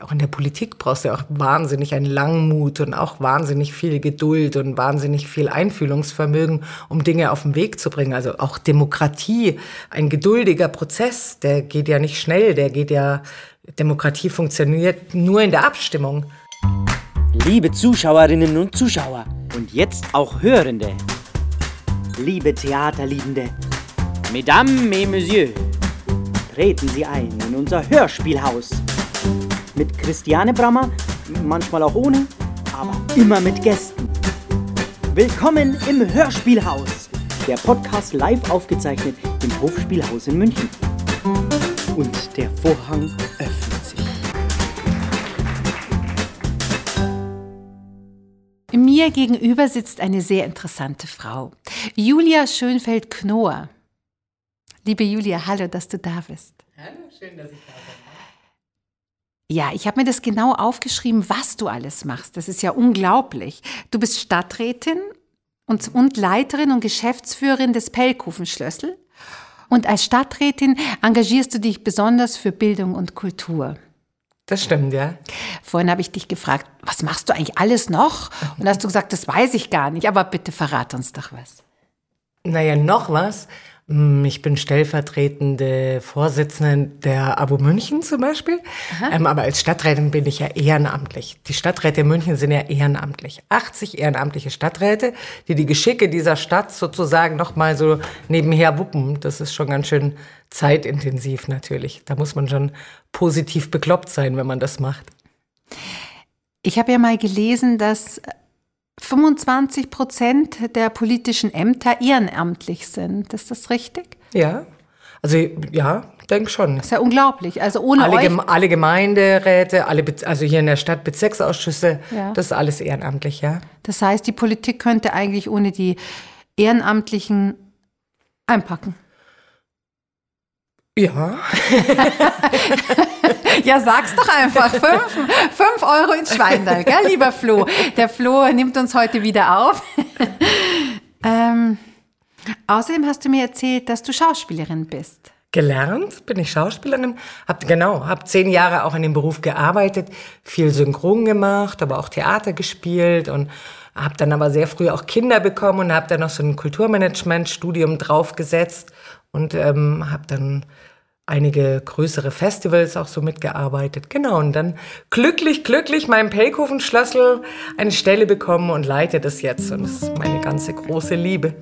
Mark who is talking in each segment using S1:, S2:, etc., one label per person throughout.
S1: Auch in der Politik brauchst du ja auch wahnsinnig einen Langmut und auch wahnsinnig viel Geduld und wahnsinnig viel Einfühlungsvermögen, um Dinge auf den Weg zu bringen. Also auch Demokratie, ein geduldiger Prozess, der geht ja nicht schnell, der geht ja, Demokratie funktioniert nur in der Abstimmung.
S2: Liebe Zuschauerinnen und Zuschauer und jetzt auch Hörende, liebe Theaterliebende, Mesdames et Messieurs, treten Sie ein in unser Hörspielhaus mit Christiane Brammer, manchmal auch ohne, aber immer mit Gästen. Willkommen im Hörspielhaus, der Podcast live aufgezeichnet im Hofspielhaus in München. Und der Vorhang öffnet sich.
S3: Mir gegenüber sitzt eine sehr interessante Frau, Julia Schönfeld-Knohr. Liebe Julia, hallo, dass du da bist.
S1: Hallo, schön, dass ich da bin.
S3: Ja, ich habe mir das genau aufgeschrieben, was du alles machst. Das ist ja unglaublich. Du bist Stadträtin und, und Leiterin und Geschäftsführerin des Pellkufenschlössel. Und als Stadträtin engagierst du dich besonders für Bildung und Kultur.
S1: Das stimmt, ja.
S3: Vorhin habe ich dich gefragt, was machst du eigentlich alles noch? Und hast du gesagt, das weiß ich gar nicht, aber bitte verrat uns doch was.
S1: Naja, noch was. Hm, ich bin stellvertretende Vorsitzende der Abo München zum Beispiel. Ähm, aber als Stadträtin bin ich ja ehrenamtlich. Die Stadträte in München sind ja ehrenamtlich. 80 ehrenamtliche Stadträte, die die Geschicke dieser Stadt sozusagen noch mal so nebenher wuppen. Das ist schon ganz schön zeitintensiv natürlich. Da muss man schon positiv bekloppt sein, wenn man das macht.
S3: Ich habe ja mal gelesen, dass 25 Prozent der politischen Ämter ehrenamtlich sind. Ist das richtig?
S1: Ja, also ja, denke schon.
S3: Das ist ja unglaublich. Also ohne
S1: alle,
S3: euch
S1: Gem alle Gemeinderäte, alle Be also hier in der Stadt Bezirksausschüsse,
S3: Ja.
S1: das ist alles ehrenamtlich, ja.
S3: Das heißt, die Politik könnte eigentlich ohne die Ehrenamtlichen einpacken.
S1: Ja,
S3: Ja, sag's doch einfach. Fünf, fünf Euro ins Schweindal, gell, lieber Flo? Der Flo nimmt uns heute wieder auf. ähm, außerdem hast du mir erzählt, dass du Schauspielerin bist.
S1: gelernt bin ich Schauspielerin, hab genau, hab zehn Jahre auch in dem Beruf gearbeitet, viel Synchron gemacht, aber auch Theater gespielt und habe dann aber sehr früh auch Kinder bekommen und habe dann noch so ein Kulturmanagement-Studium draufgesetzt und ähm, habe dann einige größere Festivals auch so mitgearbeitet. Genau, und dann glücklich, glücklich meinem Pelkoven-Schlössel eine Stelle bekommen und leite das jetzt. Und das ist meine ganze große Liebe.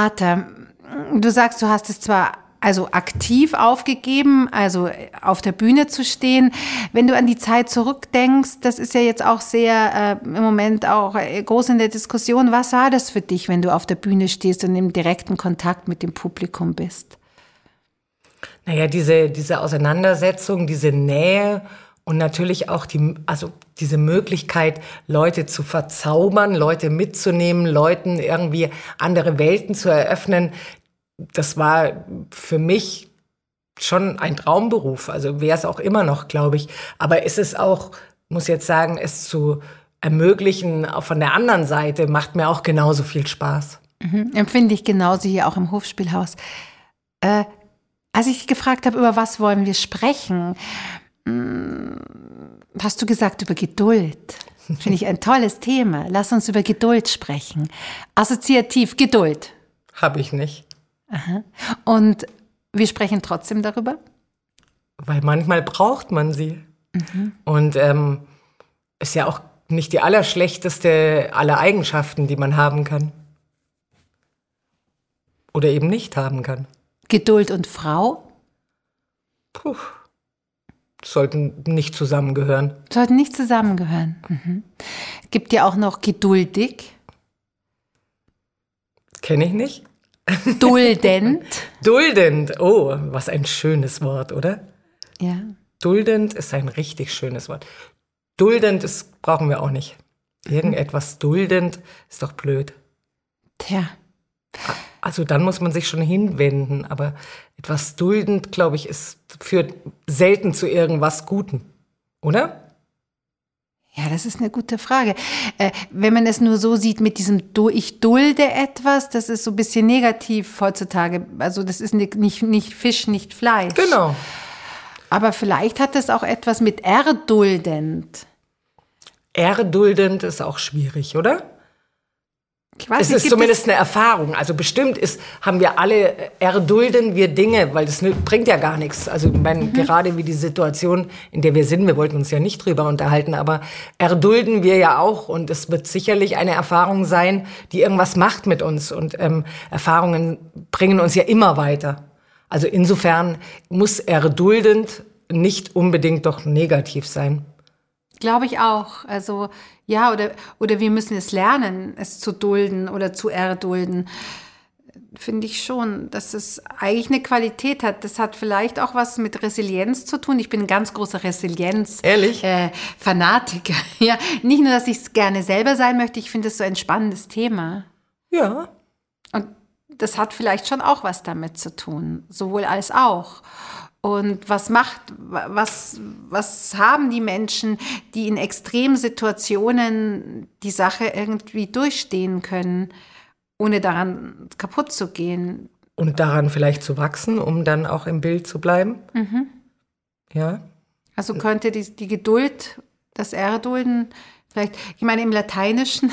S3: Theater. Du sagst, du hast es zwar also aktiv aufgegeben, also auf der Bühne zu stehen. Wenn du an die Zeit zurückdenkst, das ist ja jetzt auch sehr äh, im Moment auch äh, groß in der Diskussion. Was war das für dich, wenn du auf der Bühne stehst und im direkten Kontakt mit dem Publikum bist?
S1: Naja, diese, diese Auseinandersetzung, diese Nähe und natürlich auch die, also diese Möglichkeit, Leute zu verzaubern, Leute mitzunehmen, Leuten irgendwie andere Welten zu eröffnen, das war für mich schon ein Traumberuf. Also wäre es auch immer noch, glaube ich. Aber ist es auch, muss jetzt sagen, es zu ermöglichen, auch von der anderen Seite, macht mir auch genauso viel Spaß.
S3: Mhm, empfinde ich genauso hier auch im Hofspielhaus. Äh, als ich gefragt habe, über was wollen wir sprechen, hast du gesagt über Geduld. Finde ich ein tolles Thema. Lass uns über Geduld sprechen. Assoziativ Geduld.
S1: Habe ich nicht.
S3: Aha. Und wir sprechen trotzdem darüber?
S1: Weil manchmal braucht man sie. Mhm. Und ähm, ist ja auch nicht die allerschlechteste aller Eigenschaften, die man haben kann. Oder eben nicht haben kann.
S3: Geduld und Frau?
S1: Puh. Sollten nicht zusammengehören.
S3: Sollten nicht zusammengehören. Mhm. Gibt ja auch noch geduldig.
S1: Kenne ich nicht.
S3: Duldend.
S1: Duldend. Oh, was ein schönes Wort, oder?
S3: Ja.
S1: Duldend ist ein richtig schönes Wort. Duldend ist, brauchen wir auch nicht. Irgendetwas duldend ist doch blöd.
S3: Tja.
S1: Also dann muss man sich schon hinwenden, aber etwas duldend, glaube ich, ist, führt selten zu irgendwas Guten, oder?
S3: Ja, das ist eine gute Frage. Äh, wenn man es nur so sieht mit diesem du, ich dulde etwas, das ist so ein bisschen negativ heutzutage. Also das ist nicht, nicht Fisch, nicht Fleisch.
S1: Genau.
S3: Aber vielleicht hat das auch etwas mit erduldend.
S1: Erduldend ist auch schwierig, oder?
S3: Weiß,
S1: es ist zumindest eine Erfahrung. Also bestimmt ist, haben wir alle, äh, erdulden wir Dinge, weil das bringt ja gar nichts. Also ich meine, mhm. gerade wie die Situation, in der wir sind, wir wollten uns ja nicht drüber unterhalten, aber erdulden wir ja auch und es wird sicherlich eine Erfahrung sein, die irgendwas macht mit uns und ähm, Erfahrungen bringen uns ja immer weiter. Also insofern muss erduldend nicht unbedingt doch negativ sein.
S3: Glaube ich auch. Also ja, oder, oder wir müssen es lernen, es zu dulden oder zu erdulden. Finde ich schon, dass es eigentlich eine Qualität hat. Das hat vielleicht auch was mit Resilienz zu tun. Ich bin ein ganz großer Resilienz-Fanatiker. Äh, ja, nicht nur, dass ich es gerne selber sein möchte, ich finde es so ein spannendes Thema.
S1: Ja.
S3: Und das hat vielleicht schon auch was damit zu tun, sowohl als auch. Und was macht, was, was haben die Menschen, die in Extremsituationen die Sache irgendwie durchstehen können, ohne daran kaputt zu gehen?
S1: Und daran vielleicht zu wachsen, um dann auch im Bild zu bleiben?
S3: Mhm.
S1: Ja.
S3: Also könnte die, die Geduld, das Erdulden, vielleicht, ich meine, im Lateinischen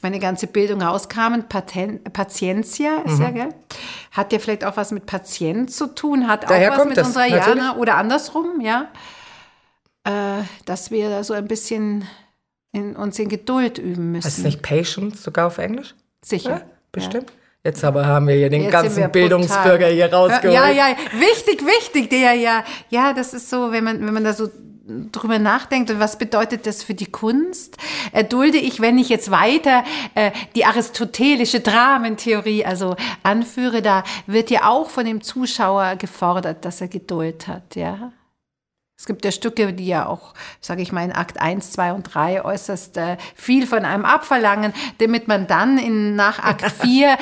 S3: ist meine ganze Bildung rauskam, Paten, Patientia ist mhm. ja, gell? Hat ja vielleicht auch was mit Patient zu tun, hat
S1: Daher
S3: auch was mit
S1: das,
S3: unserer Jana oder andersrum, ja. Äh, dass wir da so ein bisschen in, uns in Geduld üben müssen.
S1: Heißt es nicht Patience sogar auf Englisch?
S3: Sicher. Ja,
S1: bestimmt. Ja. Jetzt aber haben wir hier den Jetzt ganzen Bildungsbürger hier rausgeholt.
S3: Ja, ja, wichtig, wichtig, der ja, ja, das ist so, wenn man, wenn man da so drüber nachdenkt und was bedeutet das für die Kunst, erdulde ich, wenn ich jetzt weiter äh, die aristotelische Dramentheorie also anführe, da wird ja auch von dem Zuschauer gefordert, dass er Geduld hat, ja. Es gibt ja Stücke, die ja auch, sage ich mal, in Akt 1, 2 und 3 äußerst äh, viel von einem abverlangen, damit man dann in, nach Akt 4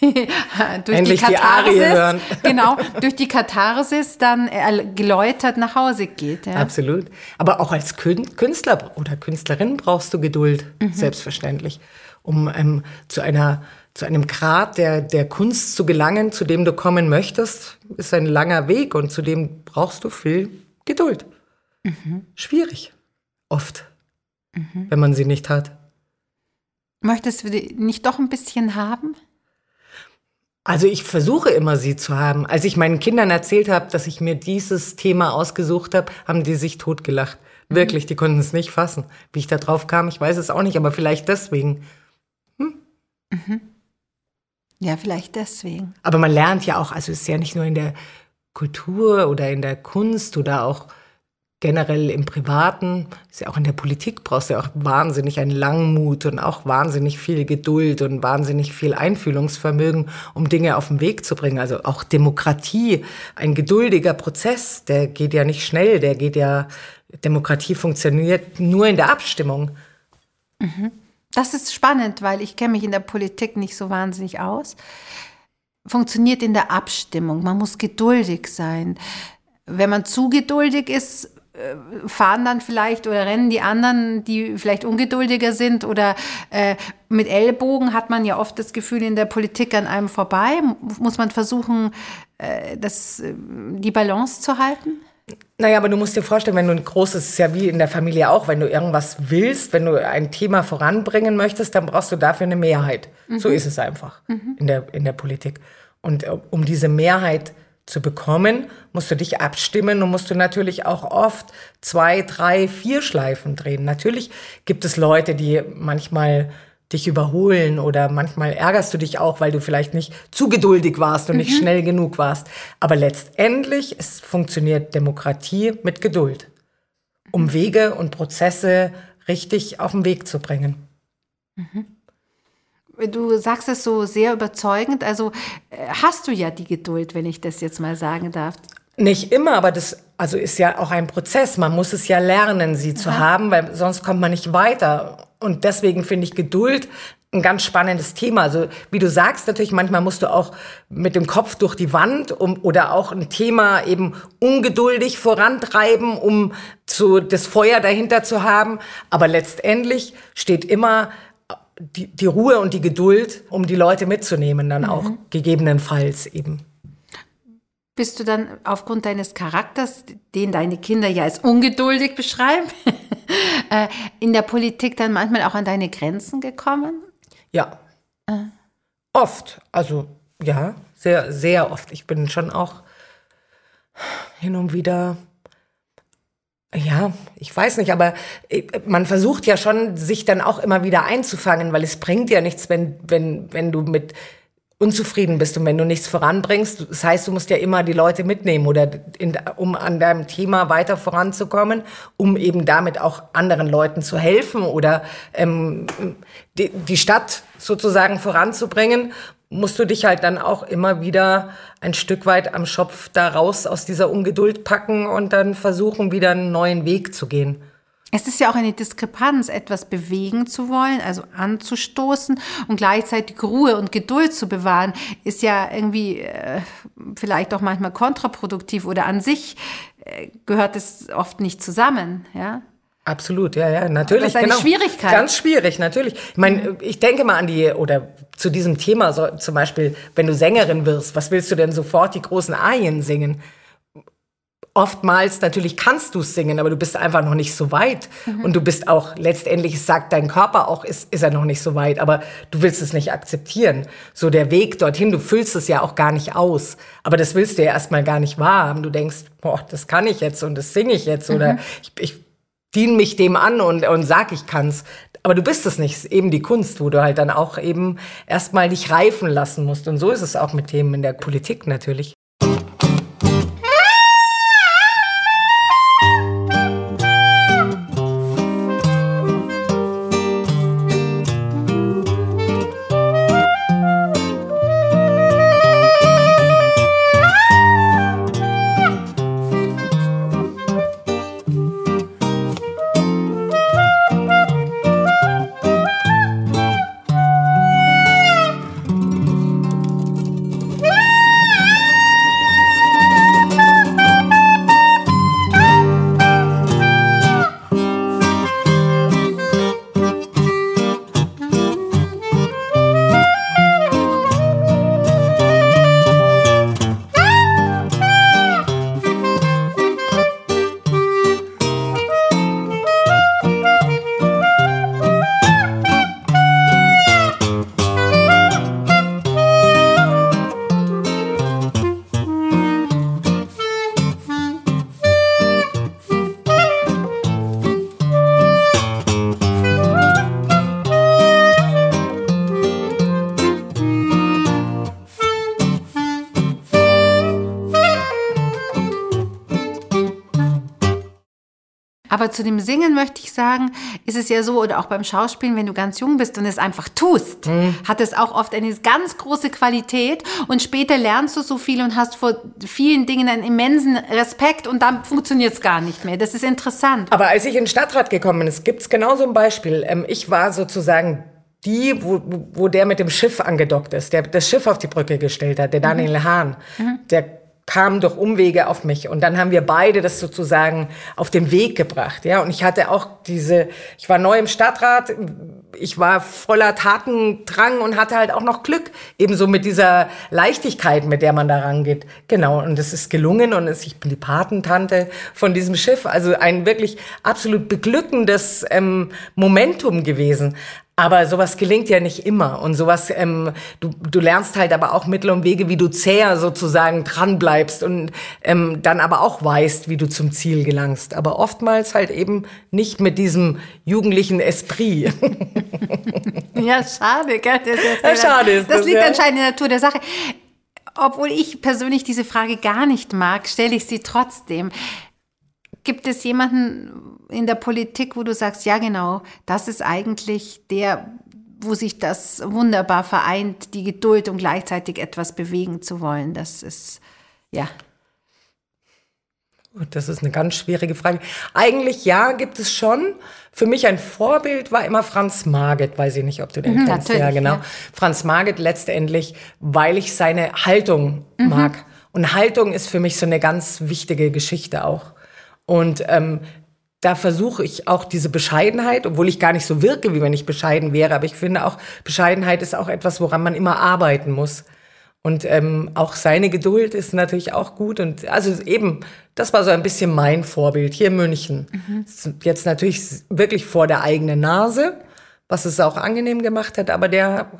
S3: durch
S1: Endlich
S3: die
S1: Katharsis,
S3: die genau, durch die Katharsis dann äh, geläutert nach Hause geht. Ja.
S1: Absolut. Aber auch als Künstler oder Künstlerin brauchst du Geduld, mhm. selbstverständlich, um ähm, zu einer zu einem Grad der, der Kunst zu gelangen, zu dem du kommen möchtest, ist ein langer Weg und zu dem brauchst du viel Geduld. Mhm. Schwierig. Oft. Mhm. Wenn man sie nicht hat.
S3: Möchtest du die nicht doch ein bisschen haben?
S1: Also ich versuche immer, sie zu haben. Als ich meinen Kindern erzählt habe, dass ich mir dieses Thema ausgesucht habe, haben die sich totgelacht. Mhm. Wirklich, die konnten es nicht fassen. Wie ich da drauf kam, ich weiß es auch nicht, aber vielleicht deswegen. Hm?
S3: Mhm. Ja, vielleicht deswegen.
S1: Aber man lernt ja auch, also es ist ja nicht nur in der Kultur oder in der Kunst oder auch generell im Privaten, ist ja auch in der Politik brauchst du ja auch wahnsinnig einen Langmut und auch wahnsinnig viel Geduld und wahnsinnig viel Einfühlungsvermögen, um Dinge auf den Weg zu bringen. Also auch Demokratie, ein geduldiger Prozess, der geht ja nicht schnell, der geht ja, Demokratie funktioniert nur in der Abstimmung.
S3: Mhm. Das ist spannend, weil ich kenne mich in der Politik nicht so wahnsinnig aus. Funktioniert in der Abstimmung. Man muss geduldig sein. Wenn man zu geduldig ist, fahren dann vielleicht oder rennen die anderen, die vielleicht ungeduldiger sind oder äh, mit Ellbogen hat man ja oft das Gefühl in der Politik an einem vorbei. Muss man versuchen, äh, das, äh, die Balance zu halten?
S1: Naja, aber du musst dir vorstellen, wenn du ein großes, ist ja wie in der Familie auch, wenn du irgendwas willst, wenn du ein Thema voranbringen möchtest, dann brauchst du dafür eine Mehrheit. Mhm. So ist es einfach mhm. in, der, in der Politik. Und äh, um diese Mehrheit zu bekommen, musst du dich abstimmen und musst du natürlich auch oft zwei, drei, vier Schleifen drehen. Natürlich gibt es Leute, die manchmal dich überholen oder manchmal ärgerst du dich auch, weil du vielleicht nicht zu geduldig warst und mhm. nicht schnell genug warst. Aber letztendlich es funktioniert Demokratie mit Geduld, um mhm. Wege und Prozesse richtig auf den Weg zu bringen.
S3: Mhm. Du sagst es so sehr überzeugend. Also äh, hast du ja die Geduld, wenn ich das jetzt mal sagen darf.
S1: Nicht immer, aber das also ist ja auch ein Prozess. Man muss es ja lernen, sie zu ja. haben, weil sonst kommt man nicht weiter. Und deswegen finde ich Geduld ein ganz spannendes Thema. Also wie du sagst, natürlich manchmal musst du auch mit dem Kopf durch die Wand um, oder auch ein Thema eben ungeduldig vorantreiben, um so das Feuer dahinter zu haben. Aber letztendlich steht immer die, die Ruhe und die Geduld, um die Leute mitzunehmen, dann mhm. auch gegebenenfalls eben.
S3: Bist du dann aufgrund deines Charakters, den deine Kinder ja als ungeduldig beschreiben, äh, in der Politik dann manchmal auch an deine Grenzen gekommen?
S1: Ja. Äh. Oft. Also ja, sehr, sehr oft. Ich bin schon auch hin und wieder ja, ich weiß nicht, aber äh, man versucht ja schon, sich dann auch immer wieder einzufangen, weil es bringt ja nichts, wenn, wenn, wenn du mit unzufrieden bist und wenn du nichts voranbringst. Das heißt, du musst ja immer die Leute mitnehmen oder in, um an deinem Thema weiter voranzukommen, um eben damit auch anderen Leuten zu helfen oder ähm, die, die Stadt sozusagen voranzubringen musst du dich halt dann auch immer wieder ein Stück weit am Schopf da raus aus dieser Ungeduld packen und dann versuchen, wieder einen neuen Weg zu gehen.
S3: Es ist ja auch eine Diskrepanz, etwas bewegen zu wollen, also anzustoßen und gleichzeitig Ruhe und Geduld zu bewahren, ist ja irgendwie äh, vielleicht auch manchmal kontraproduktiv oder an sich äh, gehört es oft nicht zusammen, ja.
S1: Absolut, ja, ja, natürlich.
S3: Das ist eine genau. Schwierigkeit.
S1: Ganz schwierig, natürlich. Ich meine, ich denke mal an die, oder zu diesem Thema, so, zum Beispiel, wenn du Sängerin wirst, was willst du denn sofort die großen Arien singen? Oftmals natürlich kannst du es singen, aber du bist einfach noch nicht so weit. Mhm. Und du bist auch, letztendlich sagt dein Körper auch, ist, ist er noch nicht so weit, aber du willst es nicht akzeptieren. So der Weg dorthin, du füllst es ja auch gar nicht aus. Aber das willst du ja erstmal gar nicht wahrhaben. Du denkst, boah, das kann ich jetzt und das singe ich jetzt mhm. oder ich, ich diene mich dem an und, und sag, ich kann's. Aber du bist es nicht, eben die Kunst, wo du halt dann auch eben erstmal dich reifen lassen musst. Und so ist es auch mit Themen in der Politik natürlich.
S3: Aber zu dem Singen möchte ich sagen, ist es ja so, oder auch beim Schauspielen, wenn du ganz jung bist und es einfach tust, mhm. hat es auch oft eine ganz große Qualität und später lernst du so viel und hast vor vielen Dingen einen immensen Respekt und dann funktioniert es gar nicht mehr. Das ist interessant.
S1: Aber als ich in den Stadtrat gekommen bin, gibt es genau so ein Beispiel. Ähm, ich war sozusagen die, wo, wo der mit dem Schiff angedockt ist, der das Schiff auf die Brücke gestellt hat, der Daniel mhm. Hahn, mhm. der kam durch Umwege auf mich und dann haben wir beide das sozusagen auf den Weg gebracht, ja. Und ich hatte auch diese, ich war neu im Stadtrat, ich war voller Tatendrang und hatte halt auch noch Glück, ebenso mit dieser Leichtigkeit, mit der man da rangeht. Genau, und es ist gelungen und es, ich bin die Patentante von diesem Schiff, also ein wirklich absolut beglückendes ähm, Momentum gewesen. Aber sowas gelingt ja nicht immer. Und sowas, ähm, du, du lernst halt aber auch Mittel und Wege, wie du zäher sozusagen dranbleibst und ähm, dann aber auch weißt, wie du zum Ziel gelangst. Aber oftmals halt eben nicht mit diesem jugendlichen Esprit.
S3: ja, schade, gell? Das,
S1: das, ja, schade ist
S3: das, das liegt ja. anscheinend in der Natur der Sache. Obwohl ich persönlich diese Frage gar nicht mag, stelle ich sie trotzdem. Gibt es jemanden in der Politik, wo du sagst, ja genau, das ist eigentlich der, wo sich das wunderbar vereint, die Geduld und gleichzeitig etwas bewegen zu wollen? Das ist, ja.
S1: Das ist eine ganz schwierige Frage. Eigentlich ja, gibt es schon. Für mich ein Vorbild war immer Franz Marget, weiß ich nicht, ob du den mhm, kennst. Ja, genau. Ja. Franz Marget letztendlich, weil ich seine Haltung mhm. mag. Und Haltung ist für mich so eine ganz wichtige Geschichte auch. Und ähm, da versuche ich auch diese Bescheidenheit, obwohl ich gar nicht so wirke, wie wenn ich bescheiden wäre, aber ich finde auch, Bescheidenheit ist auch etwas, woran man immer arbeiten muss. Und ähm, auch seine Geduld ist natürlich auch gut. Und also eben, das war so ein bisschen mein Vorbild hier in München. Mhm. Jetzt natürlich wirklich vor der eigenen Nase, was es auch angenehm gemacht hat, aber der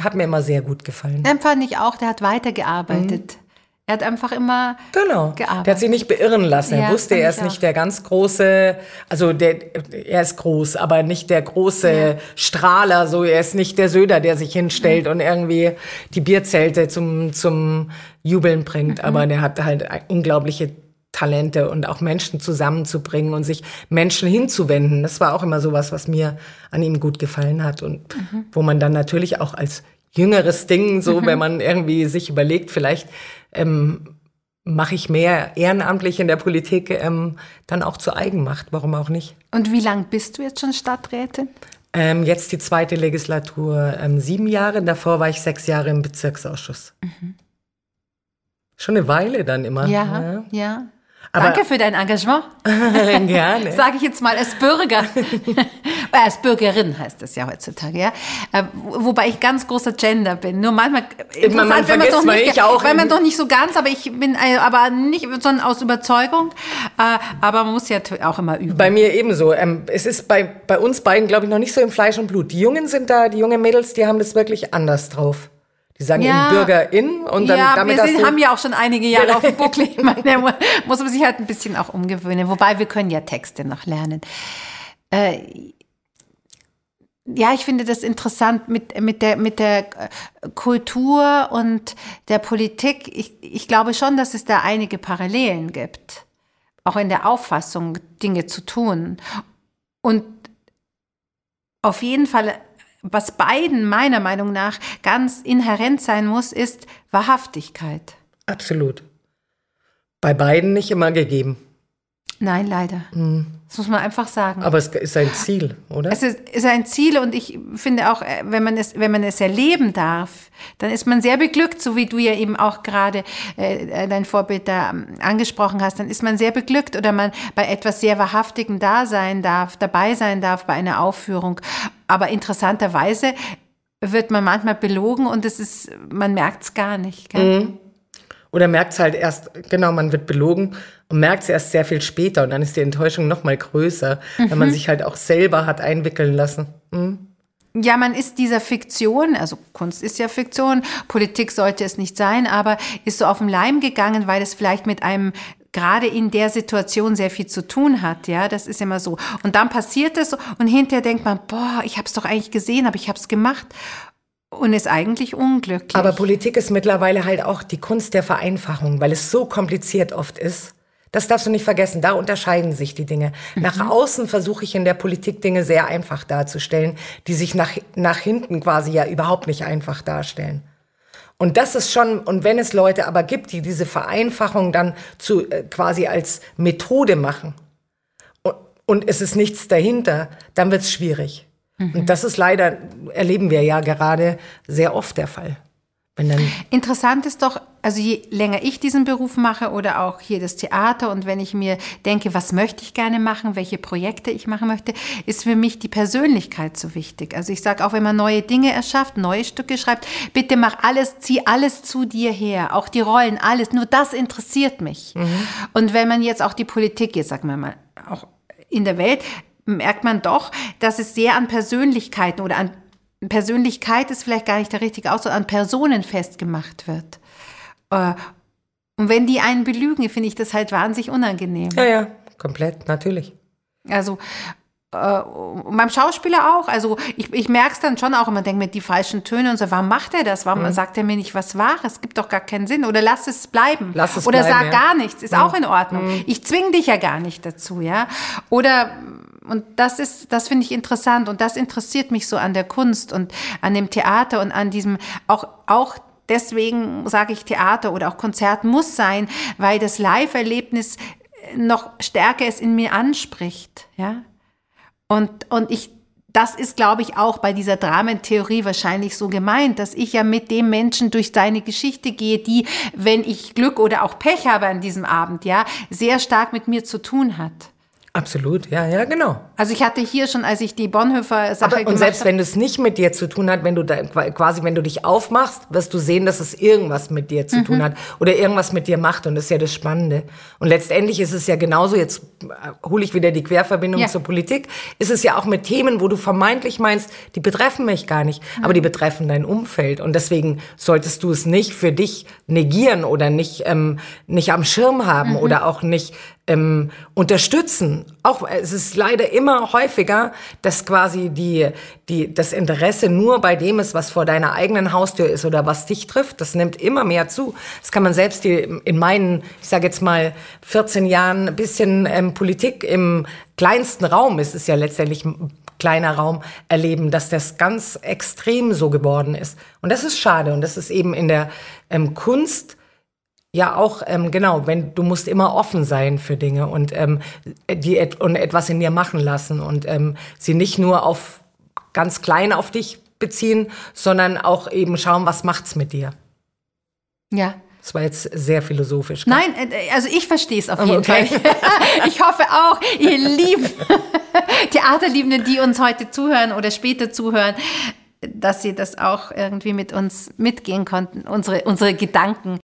S1: hat mir immer sehr gut gefallen.
S3: Den fand ich auch, der hat weitergearbeitet. Mhm. Er hat einfach immer
S1: genau. gearbeitet. Der hat sich nicht beirren lassen. Er ja, wusste, er ist nicht der ganz große, also der, er ist groß, aber nicht der große ja. Strahler. So, er ist nicht der Söder, der sich hinstellt mhm. und irgendwie die Bierzelte zum, zum Jubeln bringt. Mhm. Aber der hat halt unglaubliche Talente und auch Menschen zusammenzubringen und sich Menschen hinzuwenden. Das war auch immer so was, was mir an ihm gut gefallen hat und mhm. wo man dann natürlich auch als jüngeres Ding, so mhm. wenn man irgendwie sich überlegt, vielleicht ähm, mache ich mehr ehrenamtlich in der Politik, ähm, dann auch zur Eigenmacht. Warum auch nicht?
S3: Und wie lange bist du jetzt schon Stadträtin?
S1: Ähm, jetzt die zweite Legislatur, ähm, sieben Jahre. Davor war ich sechs Jahre im Bezirksausschuss. Mhm. Schon eine Weile dann immer.
S3: Ja, ja. ja. Aber Danke für dein Engagement. Gerne. Sage ich jetzt mal als Bürger. Äh, als Bürgerin heißt das ja heutzutage, ja. Äh, wobei ich ganz großer Gender bin. Nur manchmal
S1: man, man man doch nicht, ich auch
S3: weil man doch nicht so ganz, aber ich bin äh, aber nicht sondern aus Überzeugung. Aber man muss ja auch immer üben.
S1: Bei mir ebenso. Ähm, es ist bei, bei uns beiden, glaube ich, noch nicht so im Fleisch und Blut. Die Jungen sind da, die jungen Mädels, die haben das wirklich anders drauf. Die sagen ja, eben Bürgerin und dann
S3: ja,
S1: damit
S3: wir sind, haben ja auch schon einige Jahre auf dem Buckel. Da muss man sich halt ein bisschen auch umgewöhnen. Wobei wir können ja Texte noch lernen. Äh, ja, ich finde das interessant mit, mit, der, mit der Kultur und der Politik. Ich, ich glaube schon, dass es da einige Parallelen gibt. Auch in der Auffassung, Dinge zu tun. Und auf jeden Fall was beiden meiner Meinung nach ganz inhärent sein muss, ist Wahrhaftigkeit.
S1: Absolut. Bei beiden nicht immer gegeben.
S3: Nein, leider. Mhm. Das muss man einfach sagen.
S1: Aber es ist ein Ziel, oder?
S3: Es ist, ist, ein Ziel und ich finde auch, äh, wenn man, es, wenn man es erleben darf, dann ist man sehr beglückt, so wie du ja eben auch gerade äh, dein Vorbild da ähm, angesprochen hast, dann ist man sehr beglückt oder man bei etwas sehr Wahrhaftigem da sein darf, dabei sein darf bei einer Aufführung. Aber interessanterweise wird man manchmal belogen und es ist, man merkt es gar nicht. Mhm.
S1: Oder merkt es halt erst, genau, man wird belogen und merkt es erst sehr viel später und dann ist die Enttäuschung noch mal größer, mhm. wenn man mhm. sich halt auch selber hat einwickeln lassen. Mhm.
S3: Ja, man ist dieser Fiktion, also Kunst ist ja Fiktion, Politik sollte es nicht sein, aber ist so auf den Leim gegangen, weil es vielleicht mit einem gerade in der Situation sehr viel zu tun hat, ja, das ist immer so. Und dann passiert es und hinterher denkt man, boah, ich habe es doch eigentlich gesehen, aber ich habe es gemacht und ist eigentlich unglücklich.
S1: Aber Politik ist mittlerweile halt auch die Kunst der Vereinfachung, weil es so kompliziert oft ist Das darfst du nicht vergessen. Da unterscheiden sich die Dinge. Mhm. Nach außen versuche ich in der Politik Dinge sehr einfach darzustellen, die sich nach, nach hinten quasi ja überhaupt nicht einfach darstellen. Und das ist schon, und wenn es Leute aber gibt, die diese Vereinfachung dann zu, äh, quasi als Methode machen und, und es ist nichts dahinter, dann wird es schwierig. Mhm. Und das ist leider, erleben wir ja gerade sehr oft der Fall.
S3: Interessant ist doch, also je länger ich diesen Beruf mache oder auch hier das Theater und wenn ich mir denke, was möchte ich gerne machen, welche Projekte ich machen möchte, ist für mich die Persönlichkeit so wichtig. Also ich sage auch, wenn man neue Dinge erschafft, neue Stücke schreibt, bitte mach alles, zieh alles zu dir her, auch die Rollen, alles, nur das interessiert mich. Mhm. Und wenn man jetzt auch die Politik, jetzt sagen wir mal, auch in der Welt, merkt man doch, dass es sehr an Persönlichkeiten oder an Persönlichkeit ist vielleicht gar nicht der richtige Ausdruck, an Personen festgemacht wird. Äh, und wenn die einen belügen, finde ich das halt wahnsinnig unangenehm.
S1: Ja, ja, komplett, natürlich.
S3: Also, äh, beim Schauspieler auch. Also ich, ich merke es dann schon auch, man denkt mit die falschen Töne und so, warum macht er das? Warum mhm. sagt er mir nicht was Wahres? Es gibt doch gar keinen Sinn. Oder lass es bleiben.
S1: Lass es
S3: Oder
S1: bleiben,
S3: sag
S1: ja.
S3: gar nichts, ist
S1: mhm.
S3: auch in Ordnung. Mhm. Ich zwinge dich ja gar nicht dazu, ja. Oder und das ist, das finde ich interessant und das interessiert mich so an der Kunst und an dem Theater und an diesem auch, auch deswegen sage ich Theater oder auch Konzert muss sein, weil das Live-Erlebnis noch stärker es in mir anspricht, ja. Und, und ich, das ist, glaube ich, auch bei dieser Dramentheorie wahrscheinlich so gemeint, dass ich ja mit dem Menschen durch seine Geschichte gehe, die, wenn ich Glück oder auch Pech habe an diesem Abend, ja, sehr stark mit mir zu tun hat.
S1: Absolut, ja, ja, genau.
S3: Also ich hatte hier schon, als ich die Bonhoeffer Sache
S1: Aber, Und selbst wenn es nicht mit dir zu tun hat, wenn du da, quasi, wenn du dich aufmachst, wirst du sehen, dass es irgendwas mit dir zu mhm. tun hat oder irgendwas mit dir macht und das ist ja das Spannende. Und letztendlich ist es ja genauso, jetzt äh, hole ich wieder die Querverbindung ja. zur Politik, ist es ja auch mit Themen, wo du vermeintlich meinst, die betreffen mich gar nicht, mhm. aber die betreffen dein Umfeld und deswegen solltest du es nicht für dich negieren oder nicht, ähm, nicht am Schirm haben mhm. oder auch nicht ähm, unterstützen. Auch es ist leider immer häufiger, dass quasi die, die, das Interesse nur bei dem ist, was vor deiner eigenen Haustür ist oder was dich trifft. Das nimmt immer mehr zu. Das kann man selbst die, in meinen, ich sage jetzt mal, 14 Jahren ein bisschen ähm, Politik im kleinsten Raum, es ist ja letztendlich ein kleiner Raum, erleben, dass das ganz extrem so geworden ist. Und das ist schade. Und das ist eben in der ähm, Kunst ja, auch, ähm, genau, wenn du musst immer offen sein für Dinge und, ähm, die et und etwas in dir machen lassen und ähm, sie nicht nur auf ganz klein auf dich beziehen, sondern auch eben schauen, was macht's mit dir.
S3: Ja.
S1: Das war jetzt sehr philosophisch.
S3: Gell? Nein, äh, also ich verstehe es auf jeden okay. Fall. Ich hoffe auch, ihr lieben Theaterliebenden, die uns heute zuhören oder später zuhören, dass sie das auch irgendwie mit uns mitgehen konnten, unsere, unsere Gedanken.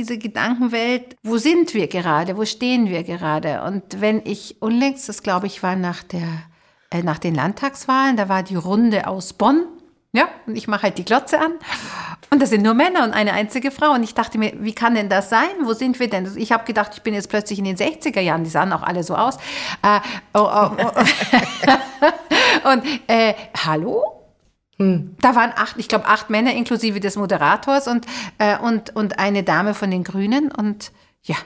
S3: Diese Gedankenwelt, wo sind wir gerade, wo stehen wir gerade? Und wenn ich unlängst, das glaube ich war nach der äh, nach den Landtagswahlen, da war die Runde aus Bonn ja, und ich mache halt die Glotze an. Und das sind nur Männer und eine einzige Frau. Und ich dachte mir, wie kann denn das sein? Wo sind wir denn? Ich habe gedacht, ich bin jetzt plötzlich in den 60er Jahren. Die sahen auch alle so aus. Äh, oh, oh, oh. und äh, hallo? Hm. Da waren acht, ich glaube, acht Männer inklusive des Moderators und, äh, und, und eine Dame von den Grünen. Und ja,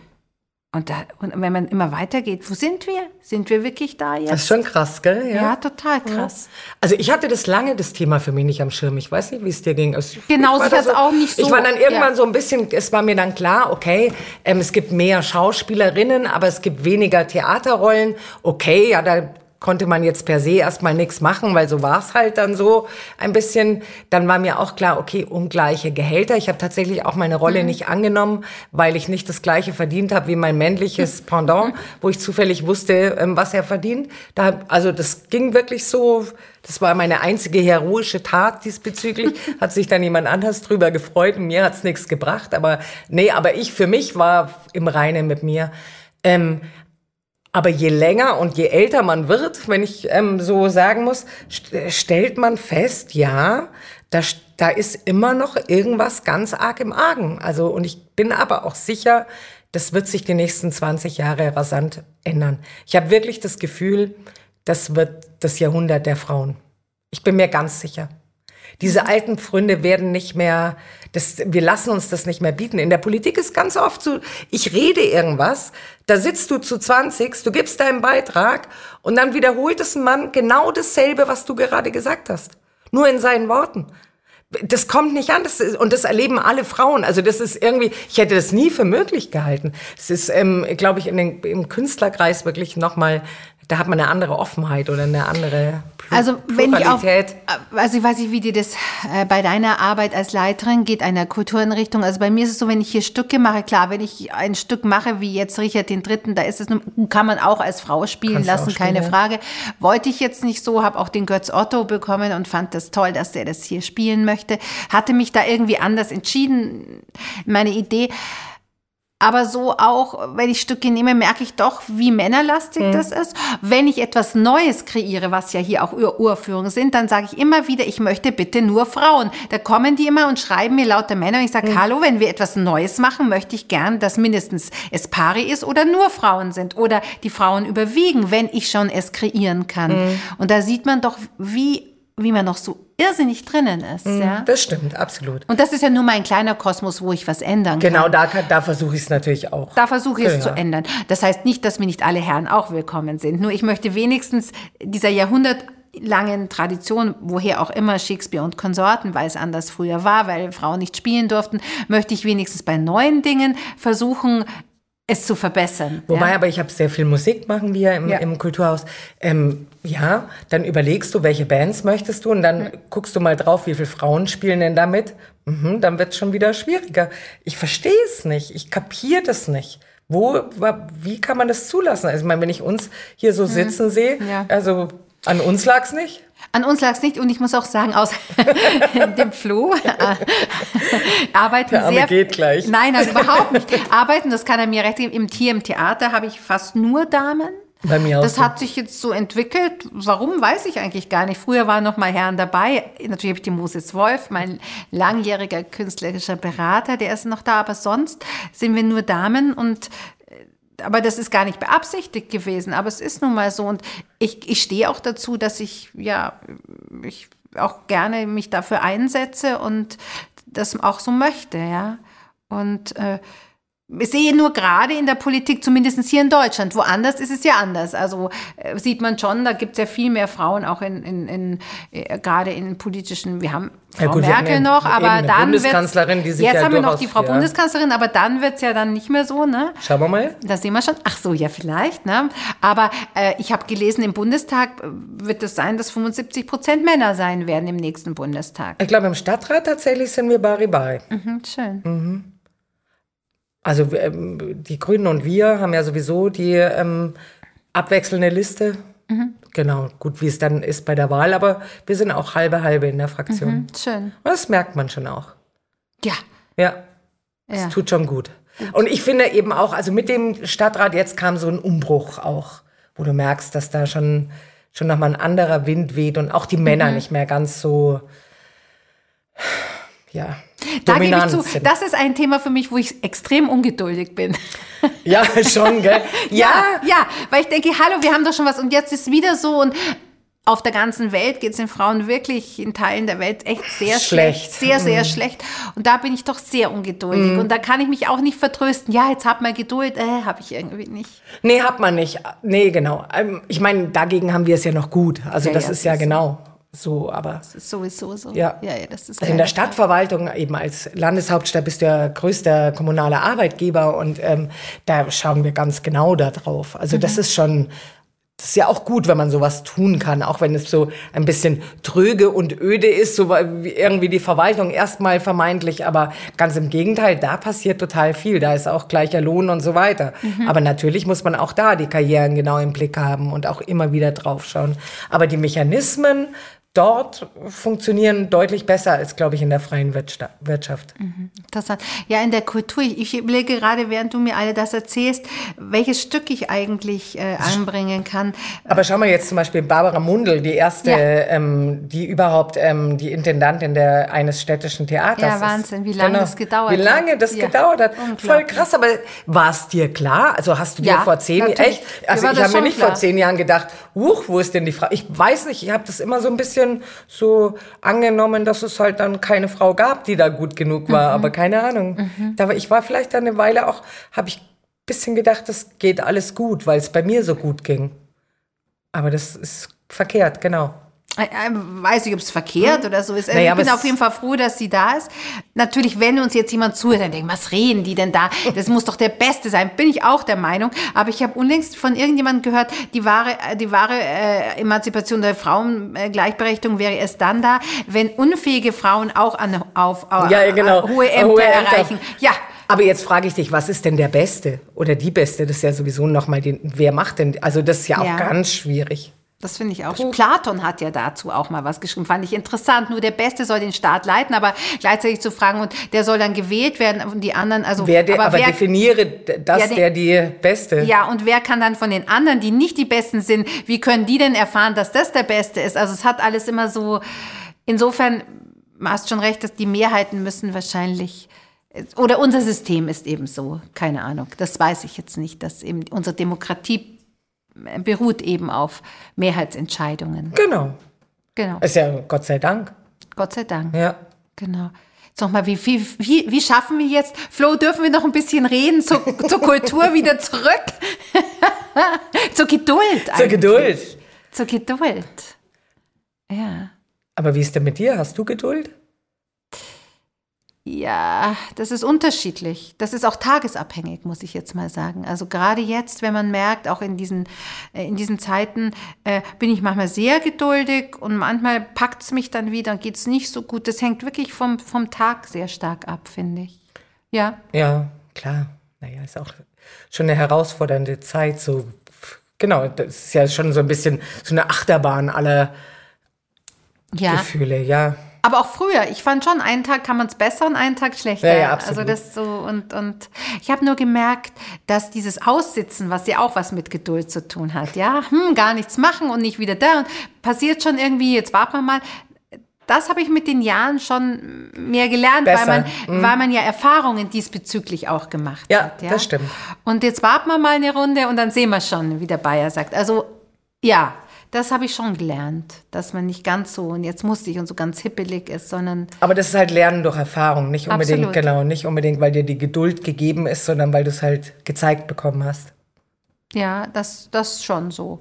S3: und, da, und wenn man immer weitergeht, wo sind wir? Sind wir wirklich da jetzt?
S1: Das ist schon krass, gell?
S3: Ja, ja total krass.
S1: Ja. Also ich hatte das lange, das Thema für mich nicht am Schirm. Ich weiß nicht, wie es dir ging. Also
S3: genau, ich hatte so, auch nicht so.
S1: Ich war dann irgendwann ja. so ein bisschen, es war mir dann klar, okay, ähm, es gibt mehr Schauspielerinnen, aber es gibt weniger Theaterrollen. Okay, ja, da konnte man jetzt per se erstmal nichts machen, weil so war es halt dann so ein bisschen. Dann war mir auch klar, okay, ungleiche Gehälter. Ich habe tatsächlich auch meine Rolle mhm. nicht angenommen, weil ich nicht das gleiche verdient habe wie mein männliches Pendant, wo ich zufällig wusste, ähm, was er verdient. Da, also das ging wirklich so. Das war meine einzige heroische Tat diesbezüglich. Hat sich dann jemand anders drüber gefreut und mir hat's nichts gebracht. Aber nee, aber ich für mich war im Reinen mit mir. Ähm, aber je länger und je älter man wird, wenn ich ähm, so sagen muss, st stellt man fest, ja, da, da ist immer noch irgendwas ganz arg im Argen. Also, und ich bin aber auch sicher, das wird sich die nächsten 20 Jahre rasant ändern. Ich habe wirklich das Gefühl, das wird das Jahrhundert der Frauen. Ich bin mir ganz sicher. Diese alten Pfründe werden nicht mehr, das, wir lassen uns das nicht mehr bieten. In der Politik ist ganz oft so, ich rede irgendwas, da sitzt du zu 20, du gibst deinen Beitrag und dann wiederholt es ein Mann genau dasselbe, was du gerade gesagt hast. Nur in seinen Worten. Das kommt nicht an, das ist, und das erleben alle Frauen. Also das ist irgendwie, ich hätte das nie für möglich gehalten. Es ist, ähm, glaube ich, in den, im Künstlerkreis wirklich nochmal da hat man eine andere Offenheit oder eine andere Pl
S3: also wenn ich auch, also ich weiß nicht, wie dir das äh, bei deiner Arbeit als Leiterin geht, einer Kultureinrichtung. Also bei mir ist es so, wenn ich hier Stücke mache, klar, wenn ich ein Stück mache, wie jetzt Richard den Dritten, da ist es, kann man auch als Frau spielen Kannst lassen, keine spielen, Frage. Wollte ich jetzt nicht so, habe auch den Götz Otto bekommen und fand das toll, dass der das hier spielen möchte. Hatte mich da irgendwie anders entschieden. Meine Idee aber so auch, wenn ich Stücke nehme, merke ich doch, wie männerlastig mhm. das ist. Wenn ich etwas Neues kreiere, was ja hier auch Ur Urführungen sind, dann sage ich immer wieder, ich möchte bitte nur Frauen. Da kommen die immer und schreiben mir lauter Männer und ich sage, mhm. hallo, wenn wir etwas Neues machen, möchte ich gern, dass mindestens es Pari ist oder nur Frauen sind oder die Frauen überwiegen, wenn ich schon es kreieren kann. Mhm. Und da sieht man doch, wie wie man noch so irrsinnig drinnen ist. Mm, ja?
S1: Das stimmt, absolut.
S3: Und das ist ja nur mein kleiner Kosmos, wo ich was ändern
S1: genau,
S3: kann.
S1: Genau, da, da versuche ich es natürlich auch.
S3: Da versuche ich ja, es zu ändern. Das heißt nicht, dass mir nicht alle Herren auch willkommen sind. Nur ich möchte wenigstens dieser jahrhundertlangen Tradition, woher auch immer Shakespeare und Konsorten, weil es anders früher war, weil Frauen nicht spielen durften, möchte ich wenigstens bei neuen Dingen versuchen, es zu verbessern.
S1: Wobei, ja? aber ich habe sehr viel Musik machen wir im, ja. im Kulturhaus. Ähm, ja, dann überlegst du, welche Bands möchtest du und dann mhm. guckst du mal drauf, wie viele Frauen spielen denn damit. Mhm, dann wird es schon wieder schwieriger. Ich verstehe es nicht, ich kapiere das nicht. Wo, wie kann man das zulassen? Also, ich meine, wenn ich uns hier so mhm. sitzen sehe, ja. also an uns lag es nicht.
S3: An uns lag es nicht und ich muss auch sagen, aus dem Flo äh, arbeiten
S1: Der Arme
S3: sehr.
S1: geht gleich.
S3: Nein, also überhaupt nicht. Arbeiten, das kann er mir recht geben. Im Tier, im Theater habe ich fast nur Damen.
S1: Bei mir auch.
S3: Das so. hat sich jetzt so entwickelt. Warum, weiß ich eigentlich gar nicht. Früher waren noch mal Herren dabei. Natürlich habe ich den Moses Wolf, mein langjähriger künstlerischer Berater, der ist noch da. Aber sonst sind wir nur Damen und aber das ist gar nicht beabsichtigt gewesen, aber es ist nun mal so. Und ich, ich stehe auch dazu, dass ich, ja, ich auch gerne mich dafür einsetze und das auch so möchte, ja. Und äh, sehe nur gerade in der Politik, zumindest hier in Deutschland, woanders ist es ja anders. Also äh, sieht man schon, da gibt es ja viel mehr Frauen, auch in, in, in äh, gerade in politischen, wir haben Frau ja gut, Merkel noch, aber eine dann
S1: Bundeskanzlerin, die sich
S3: jetzt
S1: ja
S3: haben wir noch die Frau ja. Bundeskanzlerin, aber dann wird es ja dann nicht mehr so, ne?
S1: Schauen wir mal.
S3: Da sehen wir schon. Ach so, ja vielleicht, ne? Aber äh, ich habe gelesen, im Bundestag äh, wird es sein, dass 75 Prozent Männer sein werden im nächsten Bundestag.
S1: Ich glaube, im Stadtrat tatsächlich sind wir bari bari.
S3: Mhm, schön.
S1: Mhm. Also ähm, die Grünen und wir haben ja sowieso die ähm, abwechselnde Liste. Mhm. Genau, gut, wie es dann ist bei der Wahl, aber wir sind auch halbe halbe in der Fraktion.
S3: Mhm, schön.
S1: Das merkt man schon auch.
S3: Ja,
S1: Ja. Es
S3: Ja.
S1: tut schon gut. Und ich finde eben auch, also mit dem Stadtrat jetzt kam so ein Umbruch auch, wo du merkst, dass da schon, schon nochmal ein anderer Wind weht und auch die Männer
S3: Mhm.
S1: nicht mehr ganz so, ja,
S3: Da gebe ich zu, das ist ein Thema für mich, wo ich extrem ungeduldig bin.
S1: ja, schon, gell?
S3: Ja, ja, weil ich denke, hallo, wir haben doch schon was und jetzt ist wieder so und auf der ganzen Welt geht es den Frauen wirklich in Teilen der Welt echt sehr schlecht.
S1: Schlecht.
S3: Sehr, sehr schlecht. Und da bin ich doch sehr ungeduldig. Und da kann ich mich auch nicht vertrösten. Ja, jetzt hab mal Geduld. Äh, habe ich irgendwie nicht.
S1: Nee, hat man nicht. Nee, genau. Ähm, Ich meine, dagegen haben wir es ja noch gut. Also
S3: Ja,
S1: das
S3: ja,
S1: ist ja genau so, aber
S3: Das ist sowieso so.
S1: Ja.
S3: ja, ja das ist
S1: Also in der Stadtverwaltung, eben als Landeshauptstadt, bist du ja größter kommunaler Arbeitgeber und ähm, da schauen wir ganz genau da drauf. Also das ist schon, das ist ja auch gut, wenn man sowas tun kann, auch wenn es so ein bisschen tröge und öde ist, so wie irgendwie die Verwaltung erstmal vermeintlich, aber ganz im Gegenteil, da passiert total viel. Da ist auch gleicher Lohn und so weiter. Aber natürlich muss man auch da die Karrieren genau im Blick haben und auch immer wieder draufschauen. Aber die Mechanismen dort funktionieren deutlich besser als, glaube ich, in der freien Wirtschaft.
S3: Interessant. Ja, in der Kultur, ich, überlege gerade, während du mir alle das erzählst, welches Stück ich eigentlich äh, anbringen kann.
S1: Aber schau mal jetzt zum Beispiel Barbara Mundl, die erste,
S3: Ja.
S1: ähm, die überhaupt ähm, die Intendantin der, eines städtischen Theaters
S3: Ja,
S1: ist. Genau.
S3: Wahnsinn, wie lange das gedauert
S1: Wie lange
S3: hat.
S1: das
S3: Ja,
S1: gedauert hat. Voll krass, aber war es dir klar? Also hast du dir
S3: Ja,
S1: vor zehn Jahren, echt? Also ich habe mir nicht
S3: klar.
S1: vor zehn Jahren gedacht, huch, wo ist denn die Frau? Ich weiß nicht, ich habe das immer so ein bisschen so angenommen, dass es halt dann keine Frau gab, die da gut genug war,
S3: Mhm.
S1: aber keine Ahnung. Da war, ich war vielleicht dann eine Weile auch, habe ich ein bisschen gedacht, das geht alles gut, weil es bei mir so gut ging. Aber das ist verkehrt, genau.
S3: Äh, äh, Weiß nicht, ob es verkehrt oder so ist. Äh,
S1: Naja,
S3: ich bin auf jeden Fall froh, dass sie da ist. Natürlich, wenn uns jetzt jemand zuhört, dann denkt, was reden die denn da? Das muss doch der Beste sein. Bin ich auch der Meinung. Aber ich habe unlängst von irgendjemandem gehört, die wahre, äh, die wahre äh, Emanzipation der Frauengleichberechtigung wäre erst dann da, wenn unfähige Frauen auch an, auf, auf
S1: Ja, genau.
S3: hohe Ämter
S1: Hohe
S3: erreichen. Ja,
S1: Aber jetzt frage ich dich, was ist denn der Beste oder die Beste? Das ist ja sowieso nochmal den, wer macht denn, also das ist ja auch
S3: Ja.
S1: ganz schwierig.
S3: Das finde ich auch. Platon hat ja dazu auch mal was geschrieben, fand ich interessant. Nur der Beste soll den Staat leiten, aber gleichzeitig zu fragen, und der soll dann gewählt werden und die anderen, also
S1: Wer der, aber,
S3: wer,
S1: definiere das,
S3: Ja, die-
S1: der die Beste.
S3: ja, und wer kann dann von den anderen, die nicht die Besten sind, wie können die denn erfahren, dass das der Beste ist? Also es hat alles immer so, insofern, du hast schon recht, dass die Mehrheiten müssen wahrscheinlich, oder unser System ist eben so, keine Ahnung, das weiß ich jetzt nicht, dass eben unsere Demokratie beruht eben auf Mehrheitsentscheidungen.
S1: Genau.
S3: Genau.
S1: Ist ja Gott sei Dank.
S3: Gott sei Dank.
S1: Ja.
S3: Genau. Sag mal, wie, wie, wie, wie schaffen wir jetzt, Flo, dürfen wir noch ein bisschen reden zur, zur Kultur wieder zurück? zur Geduld.
S1: Zur
S3: eigentlich.
S1: Geduld.
S3: Zur Geduld. Ja.
S1: Aber wie ist denn mit dir? Hast du Geduld?
S3: Ja, das ist unterschiedlich. Das ist auch tagesabhängig, muss ich jetzt mal sagen. Also gerade jetzt, wenn man merkt, auch in diesen, äh, in diesen Zeiten, äh, bin ich manchmal sehr geduldig und manchmal packt es mich dann wieder und geht es nicht so gut. Das hängt wirklich vom, vom Tag sehr stark ab, finde ich. Ja.
S1: Ja, klar. Naja, ist auch schon eine herausfordernde Zeit. So, genau, das ist ja schon so ein bisschen so eine Achterbahn aller
S3: Ja.
S1: Gefühle, ja.
S3: Aber auch früher, ich fand schon, einen Tag kann man es besser und einen Tag schlechter.
S1: Ja, ja, absolut.
S3: Also das so und, und ich habe nur gemerkt, dass dieses Aussitzen, was ja auch was mit Geduld zu tun hat, ja, hm, gar nichts machen und nicht wieder da und passiert schon irgendwie, jetzt warten wir mal. Das habe ich mit den Jahren schon mehr gelernt, weil man, weil man ja Erfahrungen diesbezüglich auch gemacht
S1: Ja,
S3: hat.
S1: das stimmt.
S3: Und jetzt warten wir mal eine Runde und dann sehen wir schon, wie der Bayer sagt. Also ja, das habe ich schon gelernt, dass man nicht ganz so und jetzt musste ich und so ganz hippelig ist, sondern
S1: Aber das ist halt Lernen durch Erfahrung, nicht unbedingt,
S3: Absolut.
S1: genau, nicht unbedingt, weil dir die Geduld gegeben ist, sondern weil du es halt gezeigt bekommen hast.
S3: ja, das, das schon so.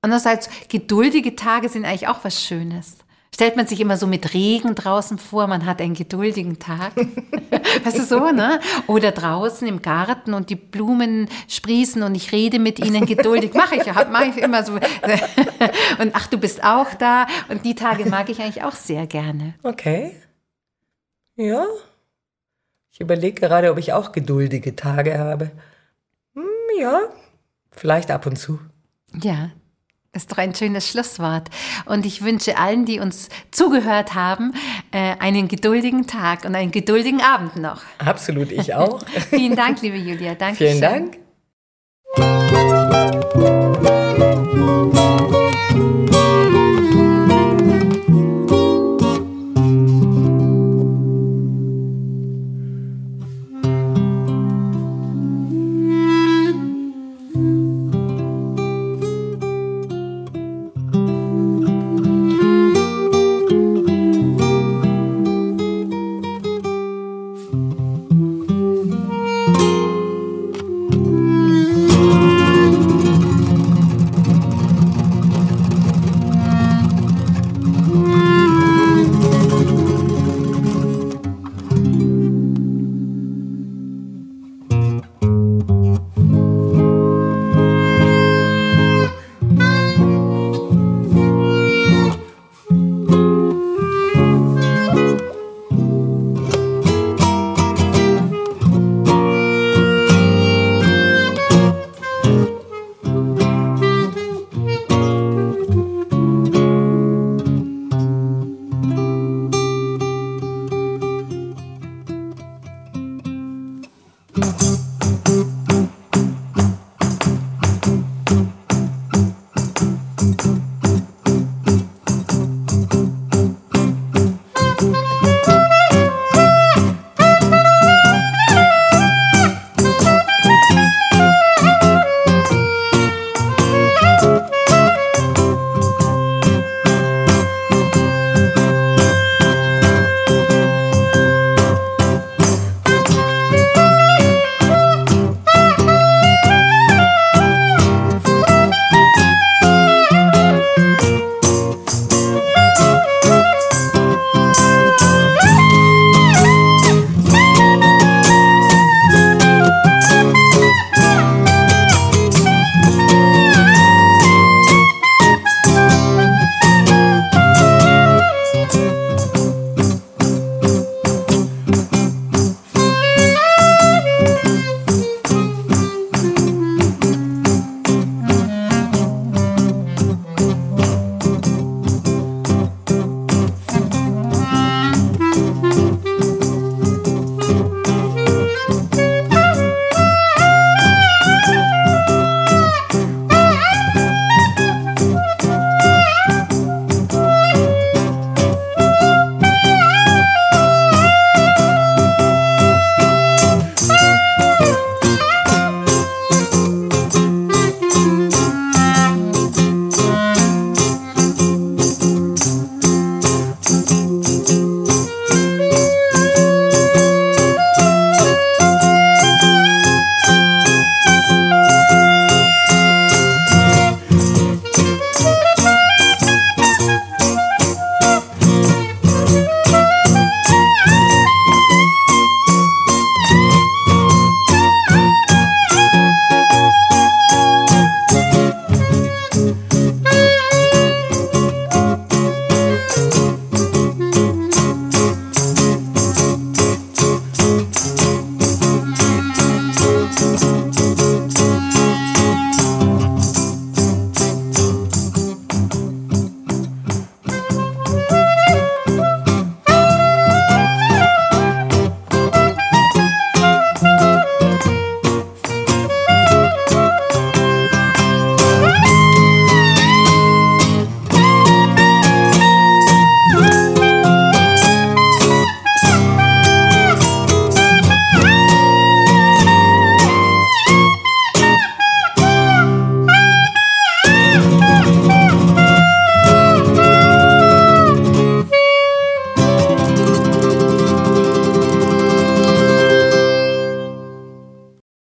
S3: Andererseits, geduldige Tage sind eigentlich auch was Schönes. Stellt man sich immer so mit Regen draußen vor, man hat einen geduldigen Tag. weißt du so, ne? Oder draußen im Garten und die Blumen sprießen und ich rede mit ihnen geduldig. Mache ich, hab- mach ich immer so. und ach, du bist auch da. Und die Tage mag ich eigentlich auch sehr gerne.
S1: Okay. Ja. Ich überlege gerade, ob ich auch geduldige Tage habe. Hm, ja, vielleicht ab und zu.
S3: Ja, ist doch ein schönes Schlusswort. Und ich wünsche allen, die uns zugehört haben, äh, einen geduldigen Tag und einen geduldigen Abend noch.
S1: Absolut, ich auch.
S3: Vielen Dank, liebe Julia. Danke.
S1: Vielen Dank.